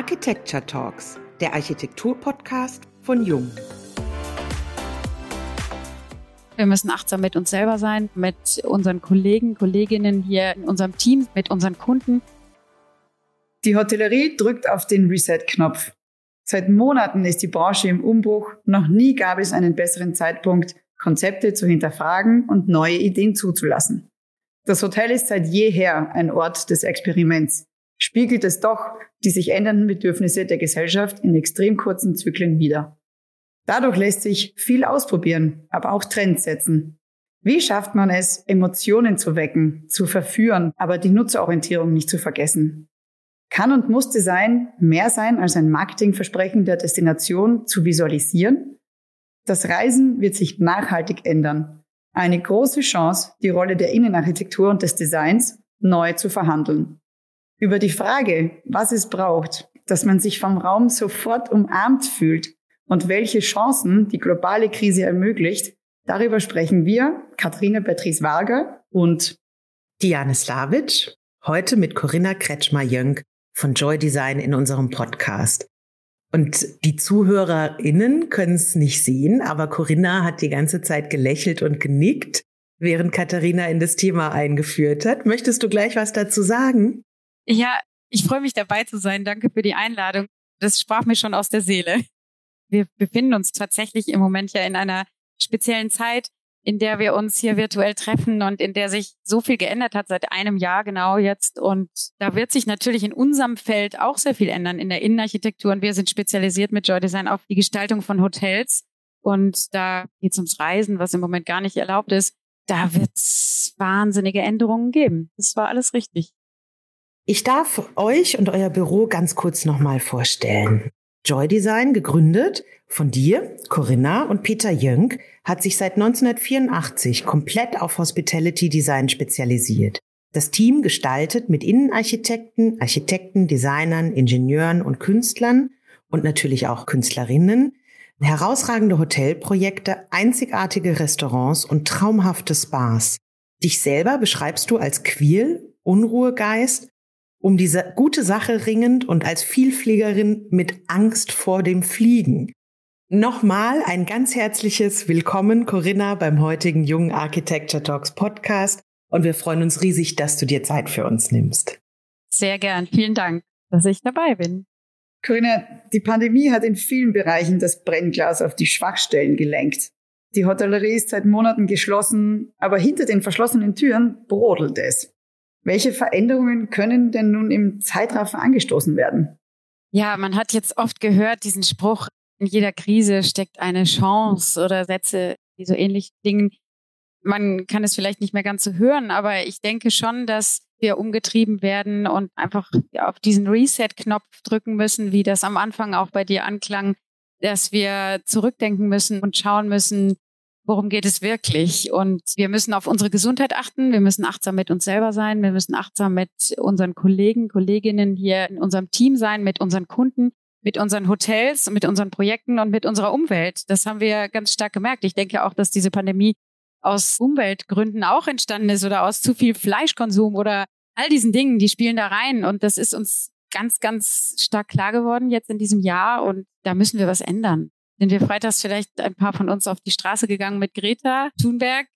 Architecture Talks, der Architektur-Podcast von Jung. Wir müssen achtsam mit uns selber sein, mit unseren Kollegen, Kolleginnen hier in unserem Team, mit unseren Kunden. Die Hotellerie drückt auf den Reset-Knopf. Seit Monaten ist die Branche im Umbruch. Noch nie gab es einen besseren Zeitpunkt, Konzepte zu hinterfragen und neue Ideen zuzulassen. Das Hotel ist seit jeher ein Ort des Experiments. Spiegelt es doch die sich ändernden Bedürfnisse der Gesellschaft in extrem kurzen Zyklen wider. Dadurch lässt sich viel ausprobieren, aber auch Trends setzen. Wie schafft man es, Emotionen zu wecken, zu verführen, aber die Nutzerorientierung nicht zu vergessen? Kann und muss Design mehr sein als ein Marketingversprechen der Destination zu visualisieren? Das Reisen wird sich nachhaltig ändern. Eine große Chance, die Rolle der Innenarchitektur und des Designs neu zu verhandeln. Über die Frage, was es braucht, dass man sich vom Raum sofort umarmt fühlt und welche Chancen die globale Krise ermöglicht, darüber sprechen wir, Katharina Beatrice Varga und Diane Slavic, heute mit Corinna Kretschmer-Jönk von Joy Design in unserem Podcast. Und die ZuhörerInnen können es nicht sehen, aber Corinna hat die ganze Zeit gelächelt und genickt, während Katharina in das Thema eingeführt hat. Möchtest du gleich was dazu sagen? Ja, ich freue mich dabei zu sein. Danke für die Einladung. Das sprach mir schon aus der Seele. Wir befinden uns tatsächlich im Moment ja in einer speziellen Zeit, in der wir uns hier virtuell treffen und in der sich so viel geändert hat seit einem Jahr genau jetzt. Und da wird sich natürlich in unserem Feld auch sehr viel ändern in der Innenarchitektur. Und wir sind spezialisiert mit Joy Design auf die Gestaltung von Hotels. Und da geht es ums Reisen, was im Moment gar nicht erlaubt ist. Da wird es wahnsinnige Änderungen geben. Das war alles richtig. Ich darf euch und euer Büro ganz kurz nochmal vorstellen. Joy Design, gegründet von dir, Corinna und Peter Jönk, hat sich seit 1984 komplett auf Hospitality Design spezialisiert. Das Team gestaltet mit Innenarchitekten, Architekten, Designern, Ingenieuren und Künstlern und natürlich auch Künstlerinnen herausragende Hotelprojekte, einzigartige Restaurants und traumhafte Spas. Dich selber beschreibst du als queer, Unruhegeist, um diese gute Sache ringend und als Vielfliegerin mit Angst vor dem Fliegen. Nochmal ein ganz herzliches Willkommen, Corinna, beim heutigen Jungen Architecture Talks Podcast. Und wir freuen uns riesig, dass du dir Zeit für uns nimmst. Sehr gern. Vielen Dank, dass ich dabei bin. Corinna, die Pandemie hat in vielen Bereichen das Brennglas auf die Schwachstellen gelenkt. Die Hotellerie ist seit Monaten geschlossen, aber hinter den verschlossenen Türen brodelt es. Welche Veränderungen können denn nun im Zeitraffer angestoßen werden? Ja, man hat jetzt oft gehört, diesen Spruch, in jeder Krise steckt eine Chance oder Sätze, die so ähnlich dingen. Man kann es vielleicht nicht mehr ganz so hören, aber ich denke schon, dass wir umgetrieben werden und einfach auf diesen Reset-Knopf drücken müssen, wie das am Anfang auch bei dir anklang, dass wir zurückdenken müssen und schauen müssen, worum geht es wirklich? Und wir müssen auf unsere Gesundheit achten. Wir müssen achtsam mit uns selber sein. Wir müssen achtsam mit unseren Kollegen, Kolleginnen hier in unserem Team sein, mit unseren Kunden mit unseren Hotels, mit unseren Projekten und mit unserer Umwelt. Das haben wir ganz stark gemerkt. Ich denke auch, dass diese Pandemie aus Umweltgründen auch entstanden ist oder aus zu viel Fleischkonsum oder all diesen Dingen, die spielen da rein. Und das ist uns ganz, ganz stark klar geworden jetzt in diesem Jahr. Und da müssen wir was ändern. Sind wir freitags vielleicht ein paar von uns auf die Straße gegangen mit Greta Thunberg?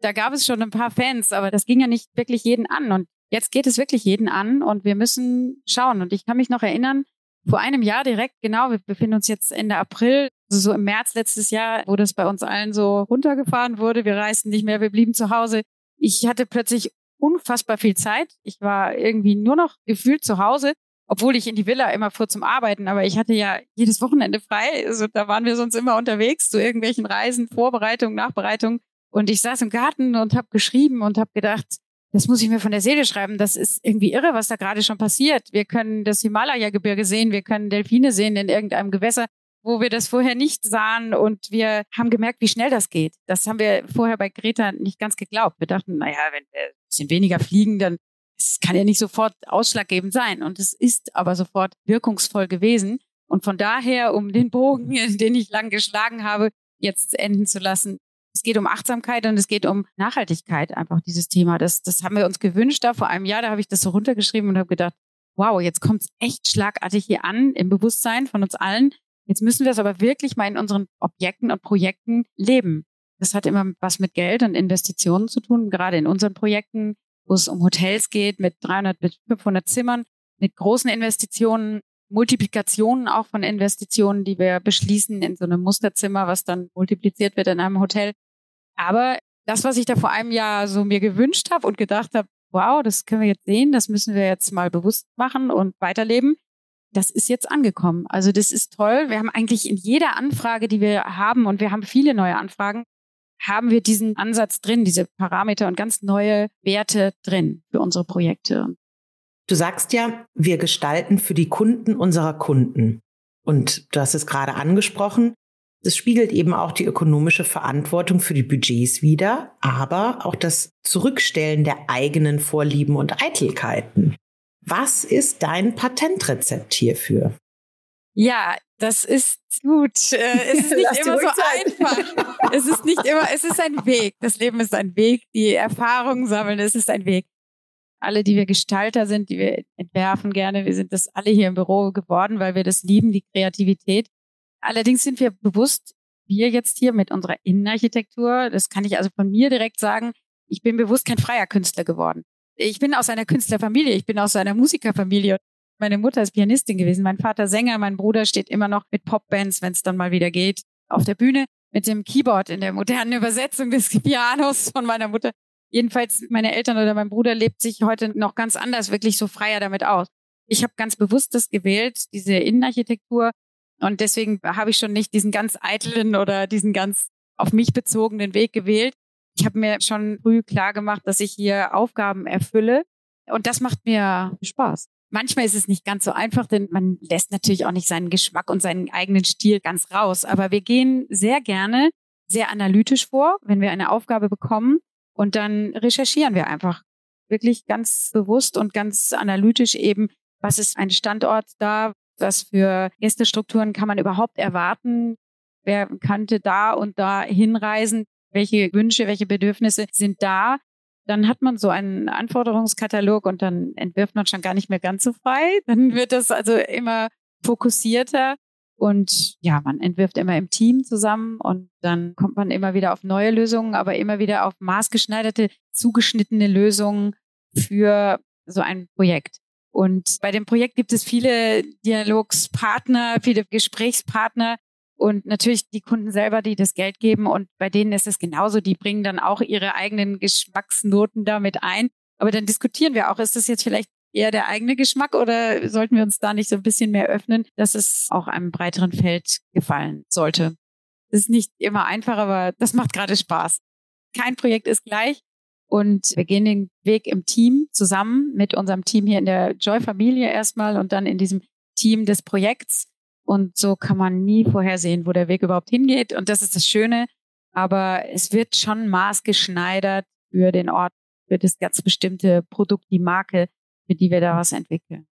Da gab es schon ein paar Fans, aber das ging ja nicht wirklich jeden an. Und jetzt geht es wirklich jeden an und wir müssen schauen. Und ich kann mich noch erinnern, vor einem Jahr direkt, genau, wir befinden uns jetzt Ende April, also so im März letztes Jahr, wo das bei uns allen so runtergefahren wurde. Wir reisten nicht mehr, wir blieben zu Hause. Ich hatte plötzlich unfassbar viel Zeit. Ich war irgendwie nur noch gefühlt zu Hause, obwohl ich in die Villa immer fuhr zum Arbeiten, aber ich hatte ja jedes Wochenende frei. Also da waren wir sonst immer unterwegs zu irgendwelchen Reisen, Vorbereitung, Nachbereitung. Und ich saß im Garten und habe geschrieben und habe gedacht, das muss ich mir von der Seele schreiben. Das ist irgendwie irre, was da gerade schon passiert. Wir können das Himalaya-Gebirge sehen, wir können Delfine sehen in irgendeinem Gewässer, wo wir das vorher nicht sahen. Und wir haben gemerkt, wie schnell das geht. Das haben wir vorher bei Greta nicht ganz geglaubt. Wir dachten, naja, wenn wir ein bisschen weniger fliegen, dann es kann ja nicht sofort ausschlaggebend sein. Und es ist aber sofort wirkungsvoll gewesen. Und von daher, um den Bogen, den ich lang geschlagen habe, jetzt enden zu lassen, es geht um Achtsamkeit und es geht um Nachhaltigkeit, einfach dieses Thema. Das, das haben wir uns gewünscht da vor einem Jahr. Da habe ich das so runtergeschrieben und habe gedacht, wow, jetzt kommt es echt schlagartig hier an im Bewusstsein von uns allen. Jetzt müssen wir es aber wirklich mal in unseren Objekten und Projekten leben. Das hat immer was mit Geld und Investitionen zu tun, gerade in unseren Projekten, wo es um Hotels geht mit 300 bis 500 Zimmern, mit großen Investitionen, Multiplikationen auch von Investitionen, die wir beschließen in so einem Musterzimmer, was dann multipliziert wird in einem Hotel. Aber das, was ich da vor einem Jahr so mir gewünscht habe und gedacht habe, wow, das können wir jetzt sehen, das müssen wir jetzt mal bewusst machen und weiterleben, das ist jetzt angekommen. Also das ist toll. Wir haben eigentlich in jeder Anfrage, die wir haben, und wir haben viele neue Anfragen, haben wir diesen Ansatz drin, diese Parameter und ganz neue Werte drin für unsere Projekte. Du sagst ja, wir gestalten für die Kunden unserer Kunden. Und du hast es gerade angesprochen. Das spiegelt eben auch die ökonomische Verantwortung für die Budgets wider, aber auch das Zurückstellen der eigenen Vorlieben und Eitelkeiten. Was ist dein Patentrezept hierfür? Ja, das ist gut. Äh, es ist nicht immer so einfach. Es ist nicht immer, es ist ein Weg. Das Leben ist ein Weg. Die Erfahrungen sammeln, es ist ein Weg. Alle, die wir Gestalter sind, die wir entwerfen gerne, wir sind das alle hier im Büro geworden, weil wir das lieben, die Kreativität. Allerdings sind wir bewusst, wir jetzt hier mit unserer Innenarchitektur, das kann ich also von mir direkt sagen, ich bin bewusst kein freier Künstler geworden. Ich bin aus einer Künstlerfamilie, ich bin aus einer Musikerfamilie. Meine Mutter ist Pianistin gewesen, mein Vater Sänger, mein Bruder steht immer noch mit Popbands, wenn es dann mal wieder geht, auf der Bühne mit dem Keyboard in der modernen Übersetzung des Pianos von meiner Mutter. Jedenfalls meine Eltern oder mein Bruder lebt sich heute noch ganz anders, wirklich so freier damit aus. Ich habe ganz bewusst das gewählt, diese Innenarchitektur, und deswegen habe ich schon nicht diesen ganz eitlen oder diesen ganz auf mich bezogenen Weg gewählt. Ich habe mir schon früh klar gemacht, dass ich hier Aufgaben erfülle. Und das macht mir Spaß. Manchmal ist es nicht ganz so einfach, denn man lässt natürlich auch nicht seinen Geschmack und seinen eigenen Stil ganz raus. Aber wir gehen sehr gerne sehr analytisch vor, wenn wir eine Aufgabe bekommen. Und dann recherchieren wir einfach wirklich ganz bewusst und ganz analytisch eben, was ist ein Standort da, was für Gästestrukturen kann man überhaupt erwarten? Wer könnte da und da hinreisen? Welche Wünsche, welche Bedürfnisse sind da? Dann hat man so einen Anforderungskatalog und dann entwirft man schon gar nicht mehr ganz so frei. Dann wird das also immer fokussierter und ja, man entwirft immer im Team zusammen und dann kommt man immer wieder auf neue Lösungen, aber immer wieder auf maßgeschneiderte, zugeschnittene Lösungen für so ein Projekt. Und bei dem Projekt gibt es viele Dialogspartner, viele Gesprächspartner und natürlich die Kunden selber, die das Geld geben. Und bei denen ist es genauso. Die bringen dann auch ihre eigenen Geschmacksnoten damit ein. Aber dann diskutieren wir auch, ist das jetzt vielleicht eher der eigene Geschmack oder sollten wir uns da nicht so ein bisschen mehr öffnen, dass es auch einem breiteren Feld gefallen sollte? Das ist nicht immer einfach, aber das macht gerade Spaß. Kein Projekt ist gleich. Und wir gehen den Weg im Team zusammen mit unserem Team hier in der Joy-Familie erstmal und dann in diesem Team des Projekts. Und so kann man nie vorhersehen, wo der Weg überhaupt hingeht. Und das ist das Schöne. Aber es wird schon maßgeschneidert für den Ort, für das ganz bestimmte Produkt, die Marke, für die wir da was entwickeln.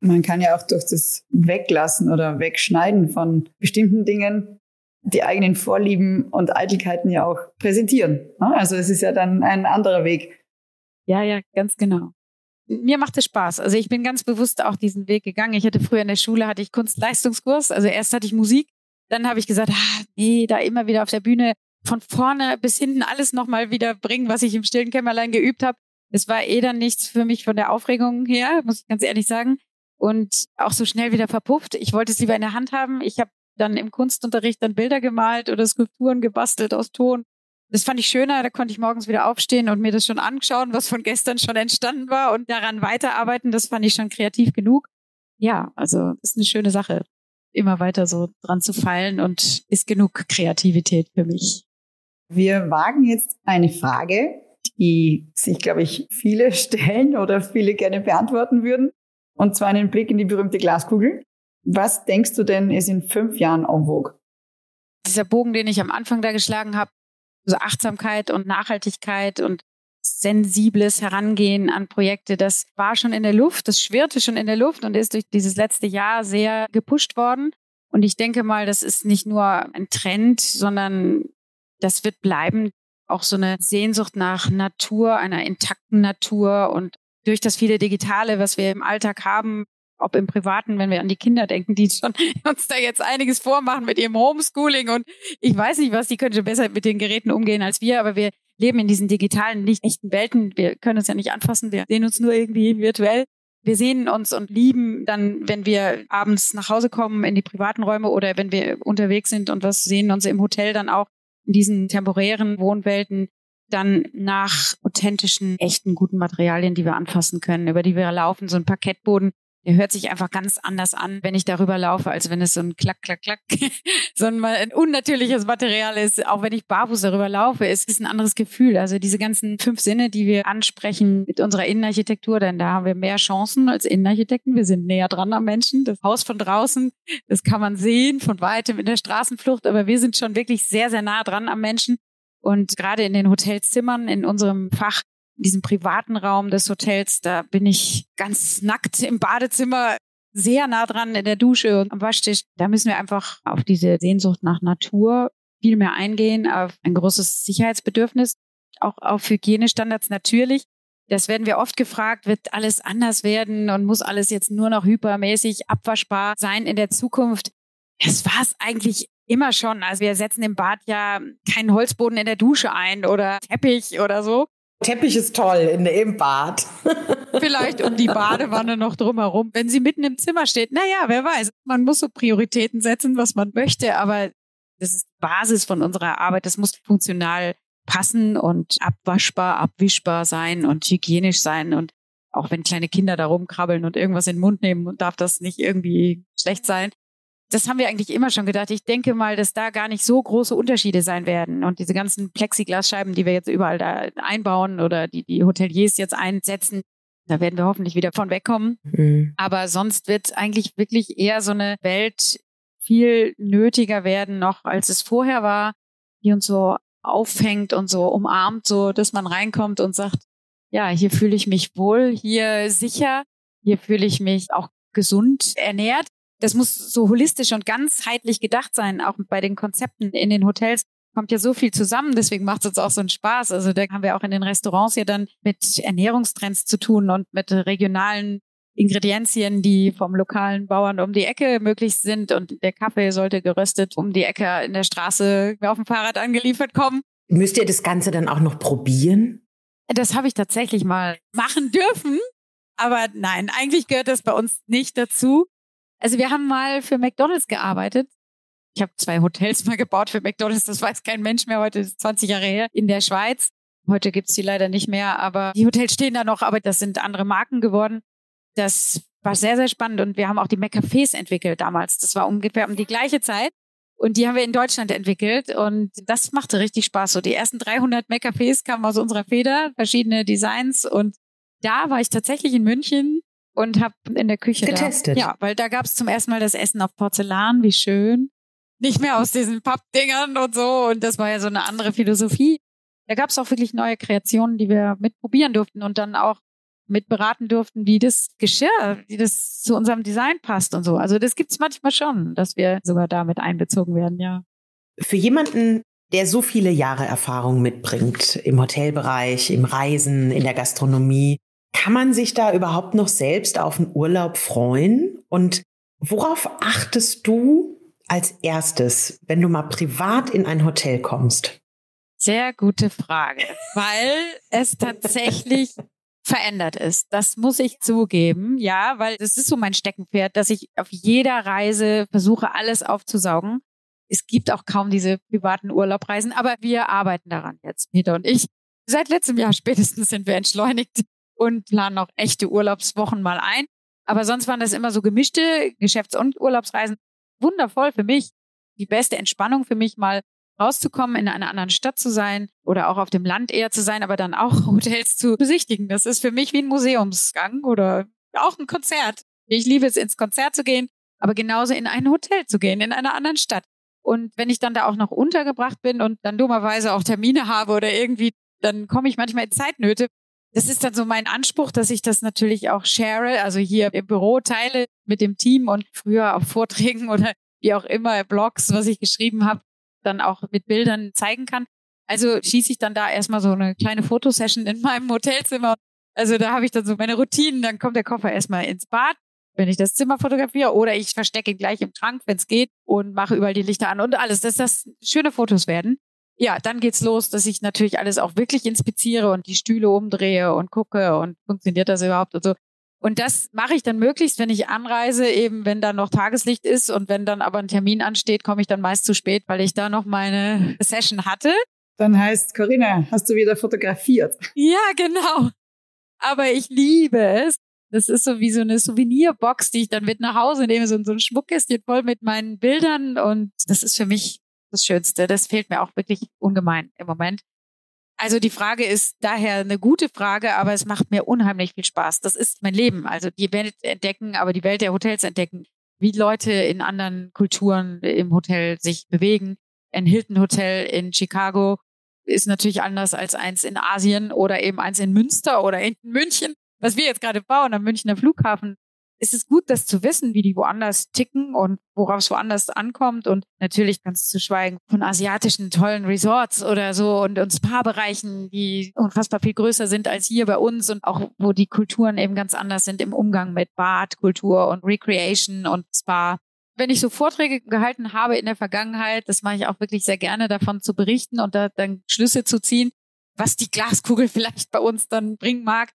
Man kann ja auch durch das Weglassen oder Wegschneiden von bestimmten Dingen die eigenen Vorlieben und Eitelkeiten ja auch präsentieren. Ne? Also es ist ja dann ein anderer Weg. Ja, ja, ganz genau. Mir macht es Spaß. Also ich bin ganz bewusst auch diesen Weg gegangen. Ich hatte früher in der Schule hatte ich Kunstleistungskurs. Also erst hatte ich Musik, dann habe ich gesagt, ah, nee, da immer wieder auf der Bühne von vorne bis hinten alles nochmal wieder bringen, was ich im stillen Kämmerlein geübt habe. Es war eh dann nichts für mich von der Aufregung her, muss ich ganz ehrlich sagen. Und auch so schnell wieder verpufft. Ich wollte es lieber in der Hand haben. Ich habe dann im Kunstunterricht dann Bilder gemalt oder Skulpturen gebastelt aus Ton. Das fand ich schöner, da konnte ich morgens wieder aufstehen und mir das schon anschauen, was von gestern schon entstanden war und daran weiterarbeiten. Das fand ich schon kreativ genug. Ja, also ist eine schöne Sache, immer weiter so dran zu fallen und ist genug Kreativität für mich. Wir wagen jetzt eine Frage, die sich, glaube ich, viele stellen oder viele gerne beantworten würden. Und zwar einen Blick in die berühmte Glaskugel. Was denkst du denn ist in fünf Jahren en vogue? Dieser Bogen, den ich am Anfang da geschlagen habe, so Achtsamkeit und Nachhaltigkeit und sensibles Herangehen an Projekte, das war schon in der Luft, das schwirrte schon in der Luft und ist durch dieses letzte Jahr sehr gepusht worden. Und ich denke mal, das ist nicht nur ein Trend, sondern das wird bleiben. Auch so eine Sehnsucht nach Natur, einer intakten Natur und durch das viele Digitale, was wir im Alltag haben, ob im Privaten, wenn wir an die Kinder denken, die schon uns da jetzt einiges vormachen mit ihrem Homeschooling und ich weiß nicht was, die können schon besser mit den Geräten umgehen als wir, aber wir leben in diesen digitalen, nicht echten Welten. Wir können uns ja nicht anfassen, wir sehen uns nur irgendwie virtuell. Wir sehen uns und lieben dann, wenn wir abends nach Hause kommen in die privaten Räume oder wenn wir unterwegs sind und was sehen uns im Hotel dann auch in diesen temporären Wohnwelten dann nach authentischen, echten, guten Materialien, die wir anfassen können, über die wir laufen, so ein Parkettboden, der hört sich einfach ganz anders an, wenn ich darüber laufe, als wenn es so ein Klack, Klack, Klack, so ein, ein unnatürliches Material ist. Auch wenn ich barfuß darüber laufe, ist es ein anderes Gefühl. Also diese ganzen fünf Sinne, die wir ansprechen mit unserer Innenarchitektur, denn da haben wir mehr Chancen als Innenarchitekten. Wir sind näher dran am Menschen. Das Haus von draußen, das kann man sehen von weitem in der Straßenflucht, aber wir sind schon wirklich sehr, sehr nah dran am Menschen. Und gerade in den Hotelzimmern, in unserem Fach, in diesem privaten Raum des Hotels, da bin ich ganz nackt im Badezimmer, sehr nah dran in der Dusche und am Waschtisch. Da müssen wir einfach auf diese Sehnsucht nach Natur viel mehr eingehen, auf ein großes Sicherheitsbedürfnis, auch auf Hygienestandards natürlich. Das werden wir oft gefragt, wird alles anders werden und muss alles jetzt nur noch hypermäßig abwaschbar sein in der Zukunft? Das war es eigentlich immer schon. Also wir setzen im Bad ja keinen Holzboden in der Dusche ein oder Teppich oder so. Teppich ist toll in, im Bad. Vielleicht um die Badewanne noch drumherum. Wenn sie mitten im Zimmer steht, naja, wer weiß. Man muss so Prioritäten setzen, was man möchte, aber das ist Basis von unserer Arbeit. Das muss funktional passen und abwaschbar, abwischbar sein und hygienisch sein. Und auch wenn kleine Kinder da rumkrabbeln und irgendwas in den Mund nehmen, darf das nicht irgendwie schlecht sein das haben wir eigentlich immer schon gedacht. Ich denke mal, dass da gar nicht so große Unterschiede sein werden. Und diese ganzen Plexiglasscheiben, die wir jetzt überall da einbauen oder die die Hoteliers jetzt einsetzen, da werden wir hoffentlich wieder von wegkommen. Mhm. Aber sonst wird eigentlich wirklich eher so eine Welt viel nötiger werden noch, als es vorher war, die uns so auffängt und so umarmt, so dass man reinkommt und sagt, ja, hier fühle ich mich wohl, hier sicher, hier fühle ich mich auch gesund ernährt das muss so holistisch und ganzheitlich gedacht sein, auch bei den Konzepten in den Hotels kommt ja so viel zusammen, deswegen macht es uns auch so einen Spaß. Also da haben wir auch in den Restaurants ja dann mit Ernährungstrends zu tun und mit regionalen Ingredienzien, die vom lokalen Bauern um die Ecke möglich sind und der Kaffee sollte geröstet um die Ecke in der Straße auf dem Fahrrad angeliefert kommen. Müsst ihr das Ganze dann auch noch probieren? Das habe ich tatsächlich mal machen dürfen. Aber nein, eigentlich gehört das bei uns nicht dazu. Also wir haben mal für McDonald's gearbeitet. Ich habe zwei Hotels mal gebaut für McDonald's, das weiß kein Mensch mehr, heute ist 20 Jahre her, in der Schweiz. Heute gibt's die leider nicht mehr, aber die Hotels stehen da noch, aber das sind andere Marken geworden. Das war sehr, sehr spannend und wir haben auch die McCafés entwickelt damals. Das war ungefähr um die gleiche Zeit. Und die haben wir in Deutschland entwickelt und das machte richtig Spaß. So die ersten 300 McCafés kamen aus unserer Feder, verschiedene Designs und da war ich tatsächlich in München und habe in der Küche getestet. Da. Ja, weil da gab es zum ersten Mal das Essen auf Porzellan, wie schön. Nicht mehr aus diesen Pappdingern und so. Und das war ja so eine andere Philosophie. Da gab es auch wirklich neue Kreationen, die wir mitprobieren durften und dann auch mitberaten durften, wie das Geschirr, wie das zu unserem Design passt und so. Also das gibt's manchmal schon, dass wir sogar damit einbezogen werden, ja. Für jemanden, der so viele Jahre Erfahrung mitbringt im Hotelbereich, im Reisen, in der Gastronomie, kann man sich da überhaupt noch selbst auf einen Urlaub freuen? Und worauf achtest du als erstes, wenn du mal privat in ein Hotel kommst? Sehr gute Frage, weil es tatsächlich verändert ist. Das muss ich zugeben, ja, weil das ist so mein Steckenpferd, dass ich auf jeder Reise versuche, alles aufzusaugen. Es gibt auch kaum diese privaten Urlaubreisen, aber wir arbeiten daran jetzt, Peter und ich. Seit letztem Jahr spätestens sind wir entschleunigt und planen auch echte Urlaubswochen mal ein. Aber sonst waren das immer so gemischte Geschäfts- und Urlaubsreisen. Wundervoll für mich. Die beste Entspannung für mich mal rauszukommen, in einer anderen Stadt zu sein oder auch auf dem Land eher zu sein, aber dann auch Hotels zu besichtigen. Das ist für mich wie ein Museumsgang oder auch ein Konzert. Ich liebe es, ins Konzert zu gehen, aber genauso in ein Hotel zu gehen, in einer anderen Stadt. Und wenn ich dann da auch noch untergebracht bin und dann dummerweise auch Termine habe oder irgendwie, dann komme ich manchmal in Zeitnöte, das ist dann so mein Anspruch, dass ich das natürlich auch share, also hier im Büro teile mit dem Team und früher auf Vorträgen oder wie auch immer Blogs, was ich geschrieben habe, dann auch mit Bildern zeigen kann. Also schieße ich dann da erstmal so eine kleine Fotosession in meinem Hotelzimmer. Also da habe ich dann so meine Routinen, dann kommt der Koffer erstmal ins Bad, wenn ich das Zimmer fotografiere, oder ich verstecke ihn gleich im Schrank, wenn es geht, und mache überall die Lichter an und alles, dass das schöne Fotos werden. Ja, dann geht's los, dass ich natürlich alles auch wirklich inspiziere und die Stühle umdrehe und gucke und funktioniert das überhaupt und so. Und das mache ich dann möglichst, wenn ich anreise, eben wenn da noch Tageslicht ist und wenn dann aber ein Termin ansteht, komme ich dann meist zu spät, weil ich da noch meine Session hatte. Dann heißt, Corinna, hast du wieder fotografiert? Ja, genau. Aber ich liebe es. Das ist so wie so eine Souvenirbox, die ich dann mit nach Hause nehme, so, so ein Schmuckkästchen voll mit meinen Bildern. Und das ist für mich das Schönste. Das fehlt mir auch wirklich ungemein im Moment. Also die Frage ist daher eine gute Frage, aber es macht mir unheimlich viel Spaß. Das ist mein Leben. Also die Welt entdecken, aber die Welt der Hotels entdecken, wie Leute in anderen Kulturen im Hotel sich bewegen. Ein Hilton Hotel in Chicago ist natürlich anders als eins in Asien oder eben eins in Münster oder in München, was wir jetzt gerade bauen am Münchner Flughafen ist es gut, das zu wissen, wie die woanders ticken und worauf es woanders ankommt. Und natürlich ganz zu schweigen von asiatischen tollen Resorts oder so und, und Spa-Bereichen, die unfassbar viel größer sind als hier bei uns und auch wo die Kulturen eben ganz anders sind im Umgang mit Badkultur und Recreation und Spa. Wenn ich so Vorträge gehalten habe in der Vergangenheit, das mache ich auch wirklich sehr gerne, davon zu berichten und da dann Schlüsse zu ziehen, was die Glaskugel vielleicht bei uns dann bringen mag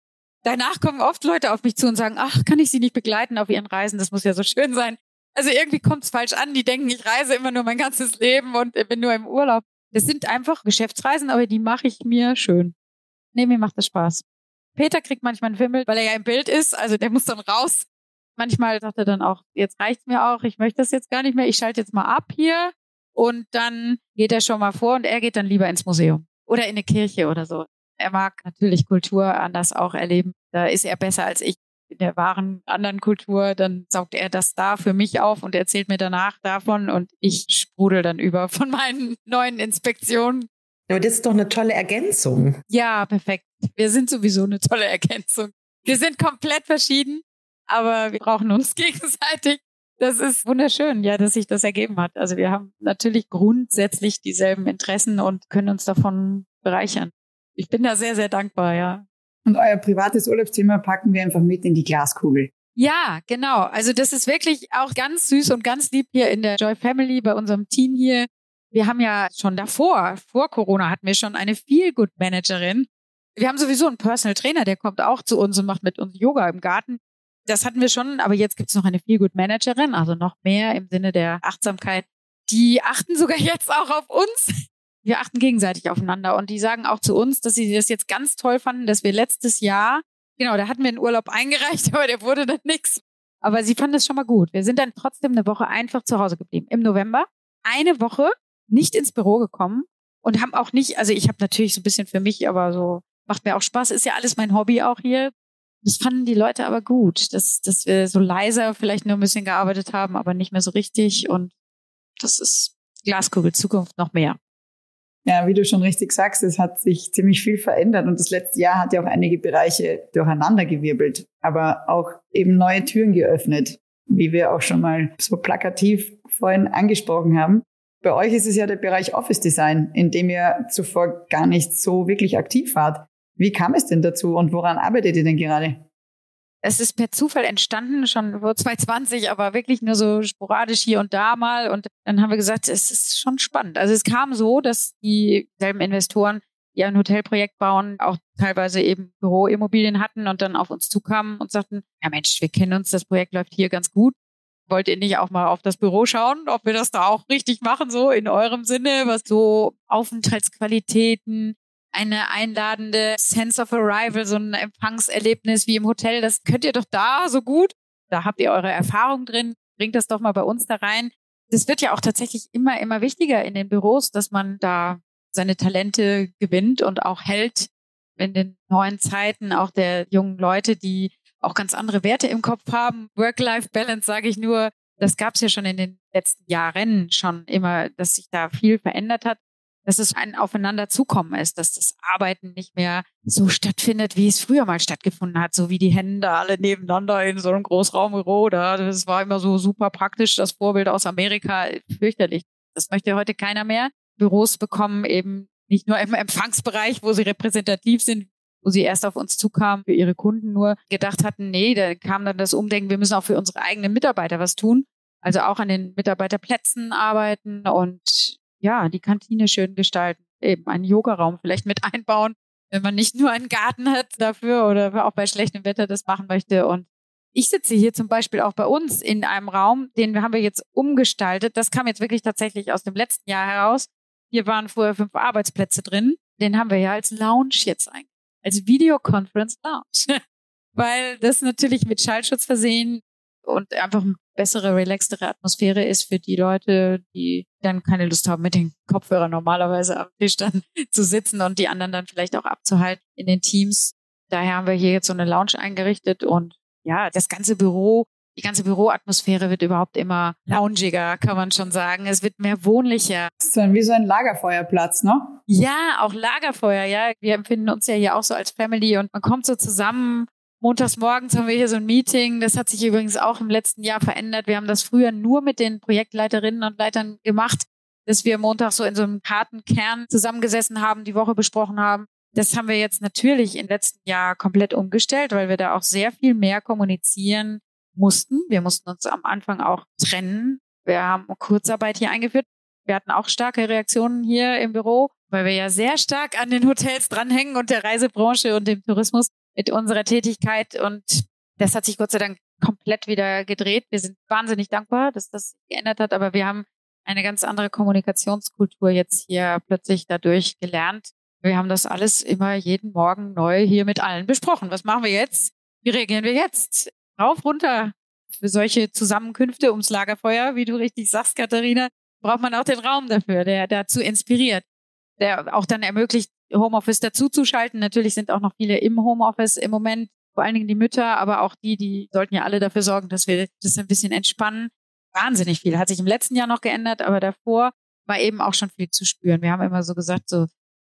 danach kommen oft Leute auf mich zu und sagen, ach, kann ich sie nicht begleiten auf ihren Reisen? Das muss ja so schön sein. Also irgendwie kommt es falsch an. Die denken, ich reise immer nur mein ganzes Leben und bin nur im Urlaub. Das sind einfach Geschäftsreisen, aber die mache ich mir schön. Nee, mir macht das Spaß. Peter kriegt manchmal einen Fimmel, weil er ja im Bild ist. Also der muss dann raus. Manchmal sagt er dann auch, jetzt reicht's mir auch, ich möchte das jetzt gar nicht mehr, ich schalte jetzt mal ab hier. Und dann geht er schon mal vor und er geht dann lieber ins Museum oder in eine Kirche oder so. Er mag natürlich Kultur anders auch erleben. Da ist er besser als ich in der wahren anderen Kultur. Dann saugt er das da für mich auf und erzählt mir danach davon und ich sprudel dann über von meinen neuen Inspektionen. Aber das ist doch eine tolle Ergänzung. Ja, perfekt. Wir sind sowieso eine tolle Ergänzung. Wir sind komplett verschieden, aber wir brauchen uns gegenseitig. Das ist wunderschön, ja, dass sich das ergeben hat. Also wir haben natürlich grundsätzlich dieselben Interessen und können uns davon bereichern ich bin da sehr, sehr dankbar, ja. Und euer privates Urlaubszimmer packen wir einfach mit in die Glaskugel. Ja, genau. Also das ist wirklich auch ganz süß und ganz lieb hier in der Joy Family bei unserem Team hier. Wir haben ja schon davor, vor Corona hatten wir schon eine Feel-Good Managerin. Wir haben sowieso einen Personal Trainer, der kommt auch zu uns und macht mit uns Yoga im Garten. Das hatten wir schon, aber jetzt gibt es noch eine Feel-Good Managerin, also noch mehr im Sinne der Achtsamkeit. Die achten sogar jetzt auch auf uns wir achten gegenseitig aufeinander und die sagen auch zu uns, dass sie das jetzt ganz toll fanden, dass wir letztes Jahr, genau, da hatten wir einen Urlaub eingereicht, aber der wurde dann nichts. Aber sie fanden es schon mal gut. Wir sind dann trotzdem eine Woche einfach zu Hause geblieben. Im November eine Woche nicht ins Büro gekommen und haben auch nicht, also ich habe natürlich so ein bisschen für mich, aber so macht mir auch Spaß, ist ja alles mein Hobby auch hier. Das fanden die Leute aber gut, dass, dass wir so leiser vielleicht nur ein bisschen gearbeitet haben, aber nicht mehr so richtig. Und das ist Glaskugel Zukunft noch mehr. Ja, wie du schon richtig sagst, es hat sich ziemlich viel verändert und das letzte Jahr hat ja auch einige Bereiche durcheinandergewirbelt, aber auch eben neue Türen geöffnet, wie wir auch schon mal so plakativ vorhin angesprochen haben. Bei euch ist es ja der Bereich Office Design, in dem ihr zuvor gar nicht so wirklich aktiv wart. Wie kam es denn dazu und woran arbeitet ihr denn gerade? Es ist per Zufall entstanden, schon vor 2020, aber wirklich nur so sporadisch hier und da mal. Und dann haben wir gesagt, es ist schon spannend. Also es kam so, dass dieselben Investoren, die ein Hotelprojekt bauen, auch teilweise eben Büroimmobilien hatten und dann auf uns zukamen und sagten, ja Mensch, wir kennen uns, das Projekt läuft hier ganz gut. Wollt ihr nicht auch mal auf das Büro schauen, ob wir das da auch richtig machen, so in eurem Sinne, was so Aufenthaltsqualitäten, eine einladende Sense of Arrival, so ein Empfangserlebnis wie im Hotel, das könnt ihr doch da so gut. Da habt ihr eure Erfahrung drin. Bringt das doch mal bei uns da rein. Das wird ja auch tatsächlich immer, immer wichtiger in den Büros, dass man da seine Talente gewinnt und auch hält in den neuen Zeiten auch der jungen Leute, die auch ganz andere Werte im Kopf haben. Work-Life-Balance sage ich nur. Das gab es ja schon in den letzten Jahren schon immer, dass sich da viel verändert hat dass es ein Aufeinanderzukommen ist, dass das Arbeiten nicht mehr so stattfindet, wie es früher mal stattgefunden hat, so wie die Hände alle nebeneinander in so einem Großraumbüro. Da, das war immer so super praktisch, das Vorbild aus Amerika, fürchterlich. Das möchte heute keiner mehr. Büros bekommen eben nicht nur im Empfangsbereich, wo sie repräsentativ sind, wo sie erst auf uns zukamen, für ihre Kunden nur gedacht hatten, nee, da kam dann das Umdenken, wir müssen auch für unsere eigenen Mitarbeiter was tun. Also auch an den Mitarbeiterplätzen arbeiten und ja, die Kantine schön gestalten, eben einen Yogaraum vielleicht mit einbauen, wenn man nicht nur einen Garten hat dafür oder auch bei schlechtem Wetter das machen möchte. Und ich sitze hier zum Beispiel auch bei uns in einem Raum, den haben wir jetzt umgestaltet. Das kam jetzt wirklich tatsächlich aus dem letzten Jahr heraus. Hier waren vorher fünf Arbeitsplätze drin. Den haben wir ja als Lounge jetzt eigentlich, als Videoconference Lounge. Weil das natürlich mit Schallschutz versehen und einfach eine bessere, relaxtere Atmosphäre ist für die Leute, die dann keine Lust haben, mit den Kopfhörern normalerweise am Tisch dann zu sitzen und die anderen dann vielleicht auch abzuhalten in den Teams. Daher haben wir hier jetzt so eine Lounge eingerichtet und ja, das ganze Büro, die ganze Büroatmosphäre wird überhaupt immer loungiger, kann man schon sagen. Es wird mehr wohnlicher. Das ist dann wie so ein Lagerfeuerplatz, ne? Ja, auch Lagerfeuer, ja. Wir empfinden uns ja hier auch so als Family und man kommt so zusammen Montags morgens haben wir hier so ein Meeting. Das hat sich übrigens auch im letzten Jahr verändert. Wir haben das früher nur mit den Projektleiterinnen und Leitern gemacht, dass wir montags so in so einem harten Kern zusammengesessen haben, die Woche besprochen haben. Das haben wir jetzt natürlich im letzten Jahr komplett umgestellt, weil wir da auch sehr viel mehr kommunizieren mussten. Wir mussten uns am Anfang auch trennen. Wir haben Kurzarbeit hier eingeführt. Wir hatten auch starke Reaktionen hier im Büro, weil wir ja sehr stark an den Hotels dranhängen und der Reisebranche und dem Tourismus mit unserer Tätigkeit und das hat sich Gott sei Dank komplett wieder gedreht. Wir sind wahnsinnig dankbar, dass das geändert hat, aber wir haben eine ganz andere Kommunikationskultur jetzt hier plötzlich dadurch gelernt. Wir haben das alles immer jeden Morgen neu hier mit allen besprochen. Was machen wir jetzt? Wie reagieren wir jetzt? Rauf, runter. Für solche Zusammenkünfte ums Lagerfeuer, wie du richtig sagst, Katharina, braucht man auch den Raum dafür, der dazu inspiriert, der auch dann ermöglicht, Homeoffice dazuzuschalten. Natürlich sind auch noch viele im Homeoffice im Moment, vor allen Dingen die Mütter, aber auch die, die sollten ja alle dafür sorgen, dass wir das ein bisschen entspannen. Wahnsinnig viel. Hat sich im letzten Jahr noch geändert, aber davor war eben auch schon viel zu spüren. Wir haben immer so gesagt, so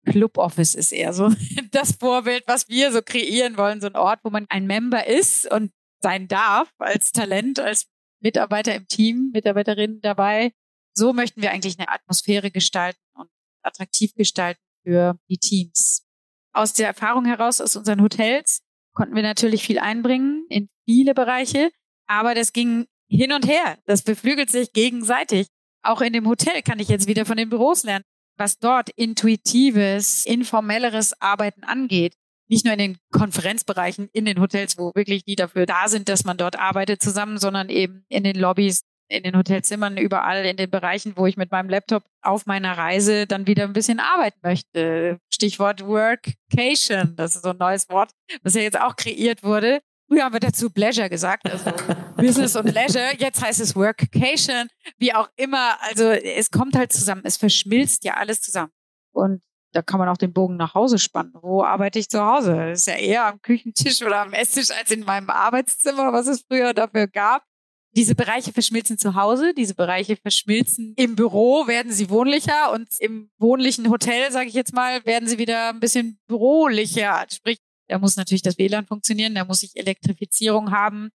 Club Office ist eher so das Vorbild, was wir so kreieren wollen. So ein Ort, wo man ein Member ist und sein darf als Talent, als Mitarbeiter im Team, Mitarbeiterinnen dabei. So möchten wir eigentlich eine Atmosphäre gestalten und attraktiv gestalten, für die Teams. Aus der Erfahrung heraus aus unseren Hotels konnten wir natürlich viel einbringen in viele Bereiche, aber das ging hin und her. Das beflügelt sich gegenseitig. Auch in dem Hotel kann ich jetzt wieder von den Büros lernen, was dort intuitives, informelleres Arbeiten angeht. Nicht nur in den Konferenzbereichen in den Hotels, wo wirklich die dafür da sind, dass man dort arbeitet zusammen, sondern eben in den Lobbys, in den Hotelzimmern, überall in den Bereichen, wo ich mit meinem Laptop auf meiner Reise dann wieder ein bisschen arbeiten möchte. Stichwort Workcation, das ist so ein neues Wort, was ja jetzt auch kreiert wurde. Früher haben wir dazu Pleasure gesagt, also Business und Leisure. Jetzt heißt es Workcation, wie auch immer. Also es kommt halt zusammen, es verschmilzt ja alles zusammen. Und da kann man auch den Bogen nach Hause spannen. Wo arbeite ich zu Hause? Das ist ja eher am Küchentisch oder am Esstisch als in meinem Arbeitszimmer, was es früher dafür gab. Diese Bereiche verschmilzen zu Hause, diese Bereiche verschmilzen im Büro, werden sie wohnlicher und im wohnlichen Hotel, sage ich jetzt mal, werden sie wieder ein bisschen bürolicher. Sprich, da muss natürlich das WLAN funktionieren, da muss ich Elektrifizierung haben,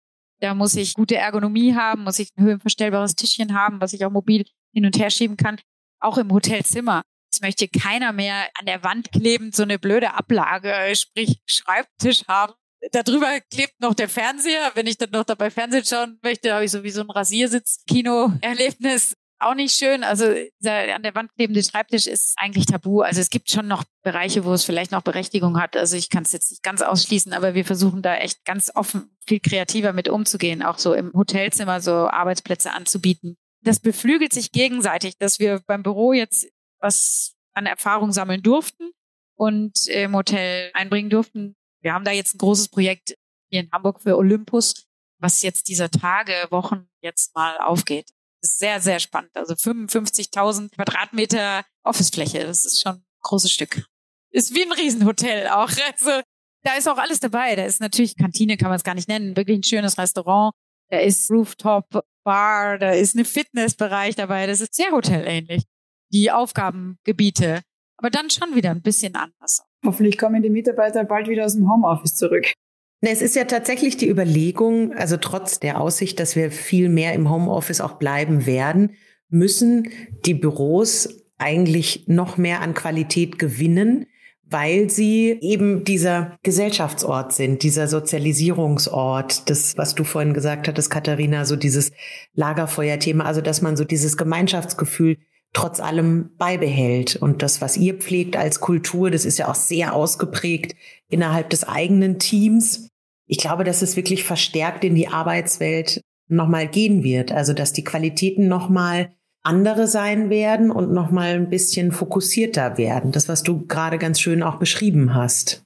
da muss ich gute Ergonomie haben, muss ich ein höhenverstellbares Tischchen haben, was ich auch mobil hin und her schieben kann. Auch im Hotelzimmer. Es möchte keiner mehr an der Wand klebend so eine blöde Ablage, sprich Schreibtisch haben, darüber klebt noch der Fernseher. Wenn ich dann noch dabei Fernsehen schauen möchte, habe ich sowieso ein Rasiersitz-Kino-Erlebnis. Auch nicht schön. Also an der Wand klebende Schreibtisch ist eigentlich tabu. Also es gibt schon noch Bereiche, wo es vielleicht noch Berechtigung hat. Also ich kann es jetzt nicht ganz ausschließen, aber wir versuchen da echt ganz offen, viel kreativer mit umzugehen, auch so im Hotelzimmer so Arbeitsplätze anzubieten. Das beflügelt sich gegenseitig, dass wir beim Büro jetzt was an Erfahrung sammeln durften und im Hotel einbringen durften, wir haben da jetzt ein großes Projekt hier in Hamburg für Olympus, was jetzt dieser Tage, Wochen jetzt mal aufgeht. Ist sehr, sehr spannend. Also 55.000 Quadratmeter Officefläche. Das ist schon ein großes Stück. Ist wie ein Riesenhotel auch. Also da ist auch alles dabei. Da ist natürlich Kantine, kann man es gar nicht nennen. Wirklich ein schönes Restaurant. Da ist Rooftop Bar, da ist eine Fitnessbereich dabei. Das ist sehr hotelähnlich. Die Aufgabengebiete. Aber dann schon wieder ein bisschen anders. Hoffentlich kommen die Mitarbeiter bald wieder aus dem Homeoffice zurück. Es ist ja tatsächlich die Überlegung, also trotz der Aussicht, dass wir viel mehr im Homeoffice auch bleiben werden, müssen die Büros eigentlich noch mehr an Qualität gewinnen, weil sie eben dieser Gesellschaftsort sind, dieser Sozialisierungsort, das, was du vorhin gesagt hattest, Katharina, so dieses Lagerfeuerthema, also dass man so dieses Gemeinschaftsgefühl trotz allem beibehält. Und das, was ihr pflegt als Kultur, das ist ja auch sehr ausgeprägt innerhalb des eigenen Teams. Ich glaube, dass es wirklich verstärkt in die Arbeitswelt nochmal gehen wird. Also, dass die Qualitäten nochmal andere sein werden und nochmal ein bisschen fokussierter werden. Das, was du gerade ganz schön auch beschrieben hast.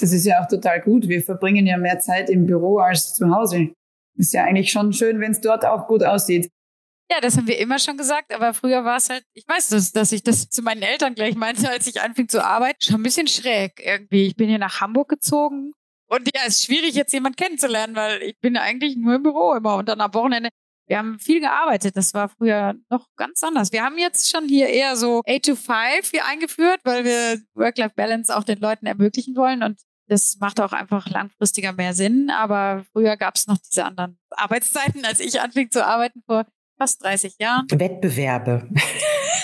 Das ist ja auch total gut. Wir verbringen ja mehr Zeit im Büro als zu Hause. Ist ja eigentlich schon schön, wenn es dort auch gut aussieht. Ja, das haben wir immer schon gesagt, aber früher war es halt, ich weiß, dass, dass ich das zu meinen Eltern gleich meinte, als ich anfing zu arbeiten, schon ein bisschen schräg irgendwie. Ich bin hier nach Hamburg gezogen und ja, es ist schwierig, jetzt jemanden kennenzulernen, weil ich bin eigentlich nur im Büro immer und dann am Wochenende wir haben viel gearbeitet. Das war früher noch ganz anders. Wir haben jetzt schon hier eher so 8 to 5 hier eingeführt, weil wir Work-Life-Balance auch den Leuten ermöglichen wollen. Und das macht auch einfach langfristiger mehr Sinn. Aber früher gab es noch diese anderen Arbeitszeiten, als ich anfing zu arbeiten vor fast 30 Jahren. Wettbewerbe.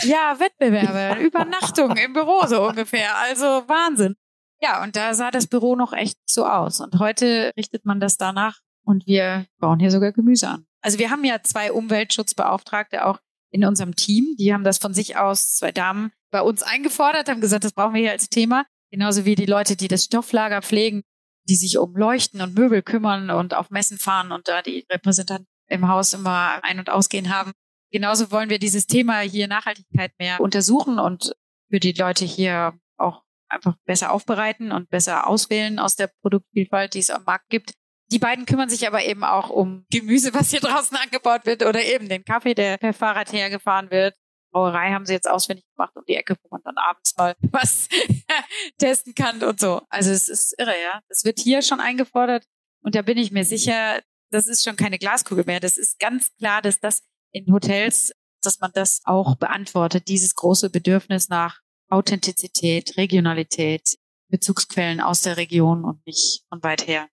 Ja, Wettbewerbe. Übernachtung im Büro so ungefähr. Also Wahnsinn. Ja, und da sah das Büro noch echt so aus. Und heute richtet man das danach und wir bauen hier sogar Gemüse an. Also wir haben ja zwei Umweltschutzbeauftragte auch in unserem Team. Die haben das von sich aus, zwei Damen, bei uns eingefordert, haben gesagt, das brauchen wir hier als Thema. Genauso wie die Leute, die das Stofflager pflegen, die sich um Leuchten und Möbel kümmern und auf Messen fahren und da die Repräsentanten im Haus immer ein- und ausgehen haben. Genauso wollen wir dieses Thema hier Nachhaltigkeit mehr untersuchen und für die Leute hier auch einfach besser aufbereiten und besser auswählen aus der Produktvielfalt, die es am Markt gibt. Die beiden kümmern sich aber eben auch um Gemüse, was hier draußen angebaut wird oder eben den Kaffee, der per Fahrrad hergefahren wird. Brauerei haben sie jetzt auswendig gemacht um die Ecke, wo man dann abends mal was testen kann und so. Also es ist irre, ja. Das wird hier schon eingefordert und da bin ich mir sicher, das ist schon keine Glaskugel mehr. Das ist ganz klar, dass das in Hotels, dass man das auch beantwortet, dieses große Bedürfnis nach Authentizität, Regionalität, Bezugsquellen aus der Region und nicht von weit her.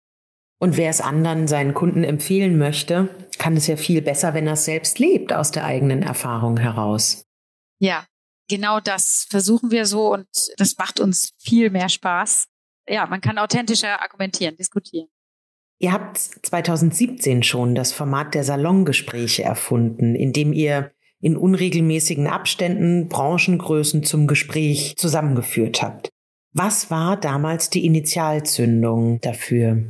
Und wer es anderen seinen Kunden empfehlen möchte, kann es ja viel besser, wenn er es selbst lebt, aus der eigenen Erfahrung heraus. Ja, genau das versuchen wir so und das macht uns viel mehr Spaß. Ja, man kann authentischer argumentieren, diskutieren. Ihr habt 2017 schon das Format der Salongespräche erfunden, in dem ihr in unregelmäßigen Abständen Branchengrößen zum Gespräch zusammengeführt habt. Was war damals die Initialzündung dafür?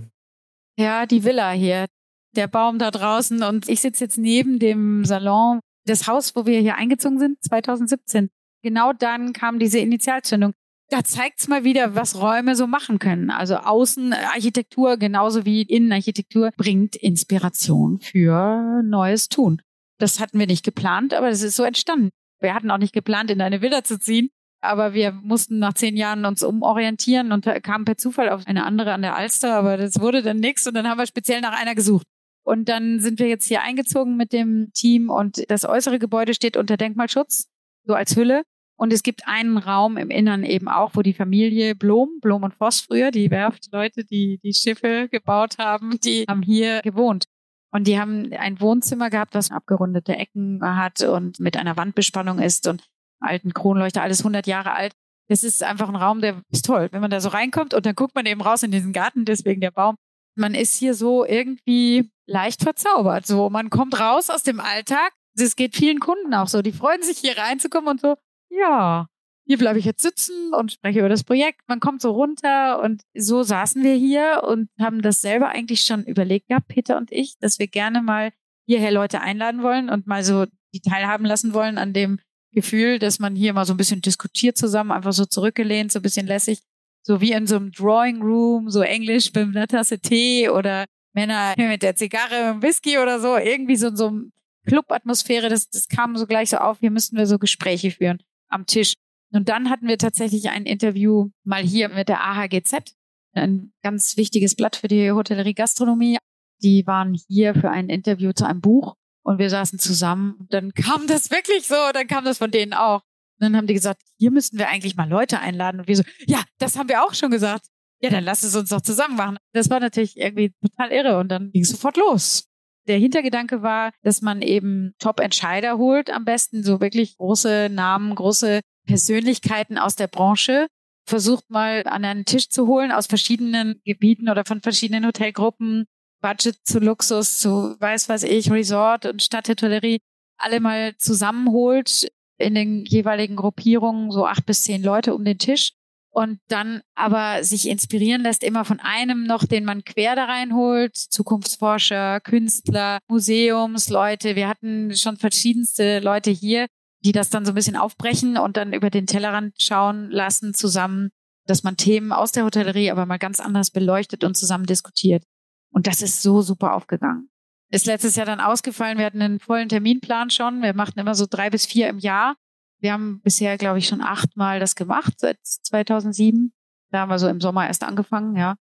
Ja, die Villa hier, der Baum da draußen und ich sitze jetzt neben dem Salon, das Haus, wo wir hier eingezogen sind, 2017. Genau dann kam diese Initialzündung. Da zeigt's mal wieder, was Räume so machen können. Also Außenarchitektur genauso wie Innenarchitektur bringt Inspiration für neues Tun. Das hatten wir nicht geplant, aber es ist so entstanden. Wir hatten auch nicht geplant, in eine Villa zu ziehen. Aber wir mussten nach zehn Jahren uns umorientieren und kamen per Zufall auf eine andere an der Alster, aber das wurde dann nichts und dann haben wir speziell nach einer gesucht. Und dann sind wir jetzt hier eingezogen mit dem Team und das äußere Gebäude steht unter Denkmalschutz, so als Hülle. Und es gibt einen Raum im Innern eben auch, wo die Familie Blom, Blom und Voss früher, die Werftleute, die die Schiffe gebaut haben, die haben hier gewohnt. Und die haben ein Wohnzimmer gehabt, das abgerundete Ecken hat und mit einer Wandbespannung ist. Und alten Kronleuchter, alles 100 Jahre alt. Das ist einfach ein Raum, der ist toll. Wenn man da so reinkommt und dann guckt man eben raus in diesen Garten, deswegen der Baum. Man ist hier so irgendwie leicht verzaubert. So, man kommt raus aus dem Alltag. Das geht vielen Kunden auch so. Die freuen sich hier reinzukommen und so, ja, hier bleibe ich jetzt sitzen und spreche über das Projekt. Man kommt so runter und so saßen wir hier und haben das selber eigentlich schon überlegt gehabt, Peter und ich, dass wir gerne mal hierher Leute einladen wollen und mal so die teilhaben lassen wollen an dem Gefühl, dass man hier mal so ein bisschen diskutiert zusammen, einfach so zurückgelehnt, so ein bisschen lässig, so wie in so einem Drawing Room, so Englisch mit einer Tasse Tee oder Männer mit der Zigarre, Whisky oder so, irgendwie so in so einem Club-Atmosphäre, das, das kam so gleich so auf, hier müssten wir so Gespräche führen am Tisch. Und dann hatten wir tatsächlich ein Interview mal hier mit der AHGZ, ein ganz wichtiges Blatt für die Hotellerie Gastronomie. Die waren hier für ein Interview zu einem Buch und wir saßen zusammen dann kam das wirklich so, dann kam das von denen auch. Und dann haben die gesagt, hier müssten wir eigentlich mal Leute einladen. Und wir so, ja, das haben wir auch schon gesagt. Ja, dann lass es uns doch zusammen machen. Das war natürlich irgendwie total irre und dann ging es sofort los. Der Hintergedanke war, dass man eben Top-Entscheider holt, am besten so wirklich große Namen, große Persönlichkeiten aus der Branche, versucht mal an einen Tisch zu holen aus verschiedenen Gebieten oder von verschiedenen Hotelgruppen, Budget zu Luxus, zu weiß was ich, Resort und Stadthotellerie, alle mal zusammenholt in den jeweiligen Gruppierungen, so acht bis zehn Leute um den Tisch und dann aber sich inspirieren lässt, immer von einem noch, den man quer da reinholt, Zukunftsforscher, Künstler, Museumsleute. Wir hatten schon verschiedenste Leute hier, die das dann so ein bisschen aufbrechen und dann über den Tellerrand schauen lassen zusammen, dass man Themen aus der Hotellerie aber mal ganz anders beleuchtet und zusammen diskutiert. Und das ist so super aufgegangen. Ist letztes Jahr dann ausgefallen. Wir hatten einen vollen Terminplan schon. Wir machten immer so drei bis vier im Jahr. Wir haben bisher, glaube ich, schon achtmal das gemacht seit 2007. Da haben wir so im Sommer erst angefangen, ja.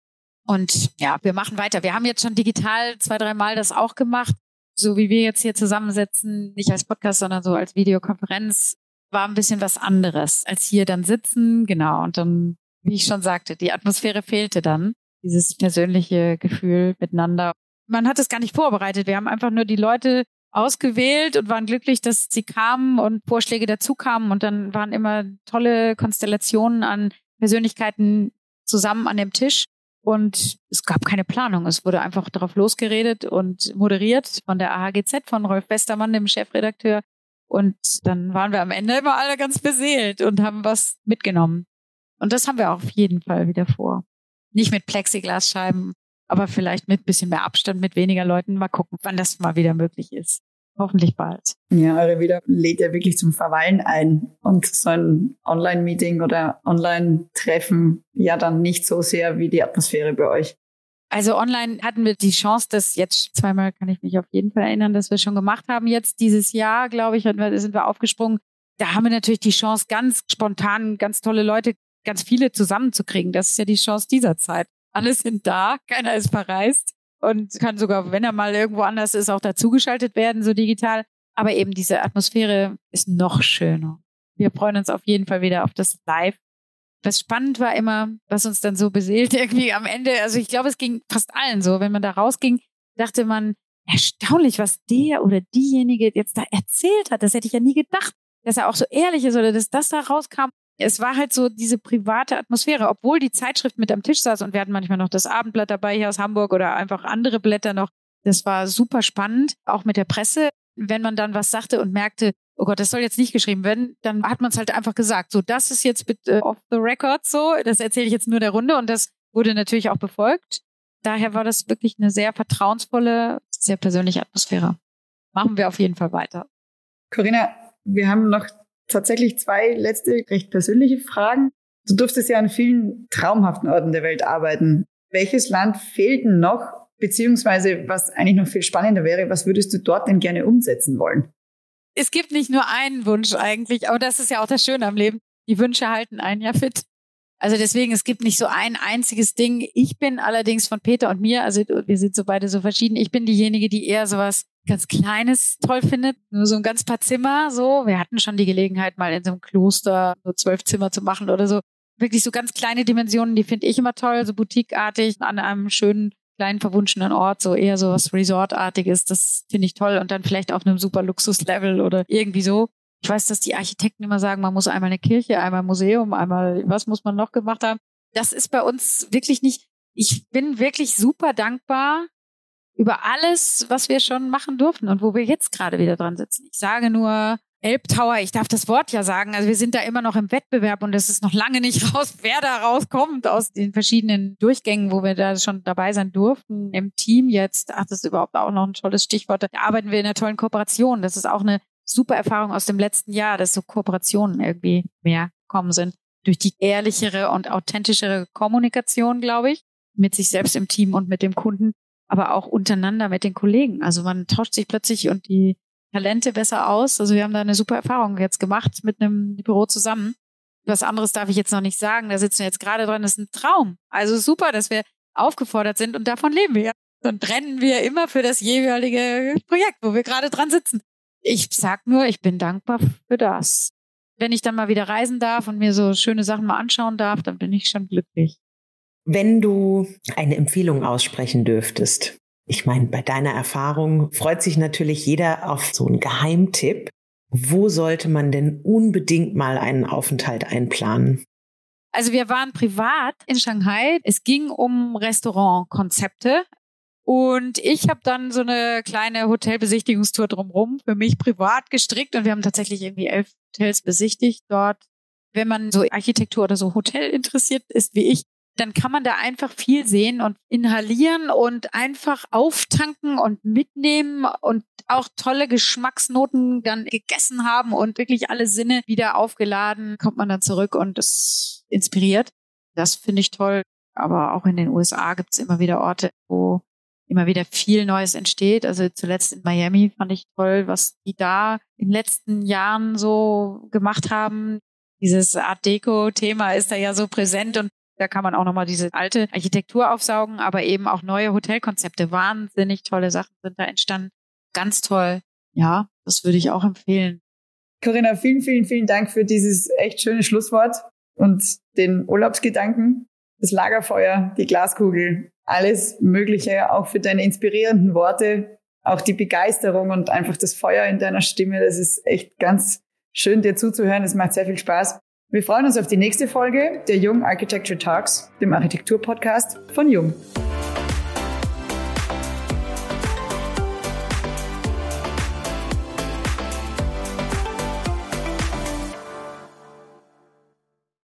Und ja, wir machen weiter. Wir haben jetzt schon digital zwei, dreimal das auch gemacht so wie wir jetzt hier zusammensetzen, nicht als Podcast, sondern so als Videokonferenz, war ein bisschen was anderes als hier dann sitzen. Genau. Und dann, wie ich schon sagte, die Atmosphäre fehlte dann. Dieses persönliche Gefühl miteinander. Man hat es gar nicht vorbereitet. Wir haben einfach nur die Leute ausgewählt und waren glücklich, dass sie kamen und Vorschläge dazu kamen. Und dann waren immer tolle Konstellationen an Persönlichkeiten zusammen an dem Tisch. Und es gab keine Planung. Es wurde einfach darauf losgeredet und moderiert von der AHGZ, von Rolf Westermann, dem Chefredakteur. Und dann waren wir am Ende immer alle ganz beseelt und haben was mitgenommen. Und das haben wir auf jeden Fall wieder vor. Nicht mit Plexiglasscheiben, aber vielleicht mit bisschen mehr Abstand, mit weniger Leuten. Mal gucken, wann das mal wieder möglich ist. Hoffentlich bald. Ja, eure wieder lädt ja wirklich zum Verweilen ein und so ein Online-Meeting oder Online-Treffen ja dann nicht so sehr wie die Atmosphäre bei euch. Also online hatten wir die Chance, dass jetzt zweimal kann ich mich auf jeden Fall erinnern, dass wir schon gemacht haben. Jetzt dieses Jahr, glaube ich, sind wir aufgesprungen. Da haben wir natürlich die Chance, ganz spontan, ganz tolle Leute, ganz viele zusammenzukriegen. Das ist ja die Chance dieser Zeit. Alle sind da, keiner ist verreist und kann sogar, wenn er mal irgendwo anders ist, auch dazugeschaltet werden, so digital. Aber eben diese Atmosphäre ist noch schöner. Wir freuen uns auf jeden Fall wieder auf das Live. Was spannend war immer, was uns dann so beseelt irgendwie am Ende. Also ich glaube, es ging fast allen so. Wenn man da rausging, dachte man, erstaunlich, was der oder diejenige jetzt da erzählt hat. Das hätte ich ja nie gedacht, dass er auch so ehrlich ist oder dass das da rauskam es war halt so diese private Atmosphäre, obwohl die Zeitschrift mit am Tisch saß und wir hatten manchmal noch das Abendblatt dabei hier aus Hamburg oder einfach andere Blätter noch. Das war super spannend, auch mit der Presse. Wenn man dann was sagte und merkte, oh Gott, das soll jetzt nicht geschrieben werden, dann hat man es halt einfach gesagt. So, das ist jetzt bitte off the record so, das erzähle ich jetzt nur der Runde und das wurde natürlich auch befolgt. Daher war das wirklich eine sehr vertrauensvolle, sehr persönliche Atmosphäre. Machen wir auf jeden Fall weiter. Corinna, wir haben noch tatsächlich zwei letzte recht persönliche Fragen. Du durftest ja an vielen traumhaften Orten der Welt arbeiten. Welches Land fehlt denn noch? Beziehungsweise, was eigentlich noch viel spannender wäre, was würdest du dort denn gerne umsetzen wollen? Es gibt nicht nur einen Wunsch eigentlich, aber das ist ja auch das Schöne am Leben. Die Wünsche halten einen ja fit. Also deswegen, es gibt nicht so ein einziges Ding. Ich bin allerdings von Peter und mir, also wir sind so beide so verschieden. Ich bin diejenige, die eher sowas ganz Kleines toll findet, nur so ein ganz paar Zimmer so. Wir hatten schon die Gelegenheit, mal in so einem Kloster so zwölf Zimmer zu machen oder so. Wirklich so ganz kleine Dimensionen, die finde ich immer toll, so boutiqueartig an einem schönen kleinen verwunschenen Ort, so eher so was Resortartiges, das finde ich toll und dann vielleicht auf einem super Luxuslevel oder irgendwie so. Ich weiß, dass die Architekten immer sagen, man muss einmal eine Kirche, einmal ein Museum, einmal was muss man noch gemacht haben. Das ist bei uns wirklich nicht. Ich bin wirklich super dankbar über alles, was wir schon machen durften und wo wir jetzt gerade wieder dran sitzen. Ich sage nur Elbtower, ich darf das Wort ja sagen. Also wir sind da immer noch im Wettbewerb und es ist noch lange nicht raus, wer da rauskommt aus den verschiedenen Durchgängen, wo wir da schon dabei sein durften. Im Team jetzt, ach, das ist überhaupt auch noch ein tolles Stichwort. Da arbeiten wir in einer tollen Kooperation. Das ist auch eine super Erfahrung aus dem letzten Jahr, dass so Kooperationen irgendwie mehr kommen sind. Durch die ehrlichere und authentischere Kommunikation, glaube ich, mit sich selbst im Team und mit dem Kunden, aber auch untereinander mit den Kollegen. Also man tauscht sich plötzlich und die Talente besser aus. Also wir haben da eine super Erfahrung jetzt gemacht mit einem Büro zusammen. Was anderes darf ich jetzt noch nicht sagen. Da sitzen wir jetzt gerade dran. Das ist ein Traum. Also super, dass wir aufgefordert sind und davon leben wir. Dann brennen wir immer für das jeweilige Projekt, wo wir gerade dran sitzen. Ich sag nur, ich bin dankbar für das. Wenn ich dann mal wieder reisen darf und mir so schöne Sachen mal anschauen darf, dann bin ich schon glücklich. Wenn du eine Empfehlung aussprechen dürftest, ich meine, bei deiner Erfahrung freut sich natürlich jeder auf so einen Geheimtipp. Wo sollte man denn unbedingt mal einen Aufenthalt einplanen? Also wir waren privat in Shanghai. Es ging um Restaurantkonzepte. Und ich habe dann so eine kleine Hotelbesichtigungstour drumherum für mich privat gestrickt und wir haben tatsächlich irgendwie elf Hotels besichtigt dort. Wenn man so Architektur oder so Hotel interessiert ist wie ich, dann kann man da einfach viel sehen und inhalieren und einfach auftanken und mitnehmen und auch tolle Geschmacksnoten dann gegessen haben und wirklich alle Sinne wieder aufgeladen, kommt man dann zurück und es inspiriert. Das finde ich toll. Aber auch in den USA gibt es immer wieder Orte, wo immer wieder viel Neues entsteht. Also zuletzt in Miami fand ich toll, was die da in den letzten Jahren so gemacht haben. Dieses Art Deco-Thema ist da ja so präsent und da kann man auch nochmal diese alte Architektur aufsaugen, aber eben auch neue Hotelkonzepte. Wahnsinnig tolle Sachen sind da entstanden. Ganz toll. Ja, das würde ich auch empfehlen. Corinna, vielen, vielen, vielen Dank für dieses echt schöne Schlusswort und den Urlaubsgedanken, das Lagerfeuer, die Glaskugel, alles Mögliche, auch für deine inspirierenden Worte, auch die Begeisterung und einfach das Feuer in deiner Stimme. Das ist echt ganz schön, dir zuzuhören. Es macht sehr viel Spaß. Wir freuen uns auf die nächste Folge der Jung Architecture Talks, dem Architektur-Podcast von Jung.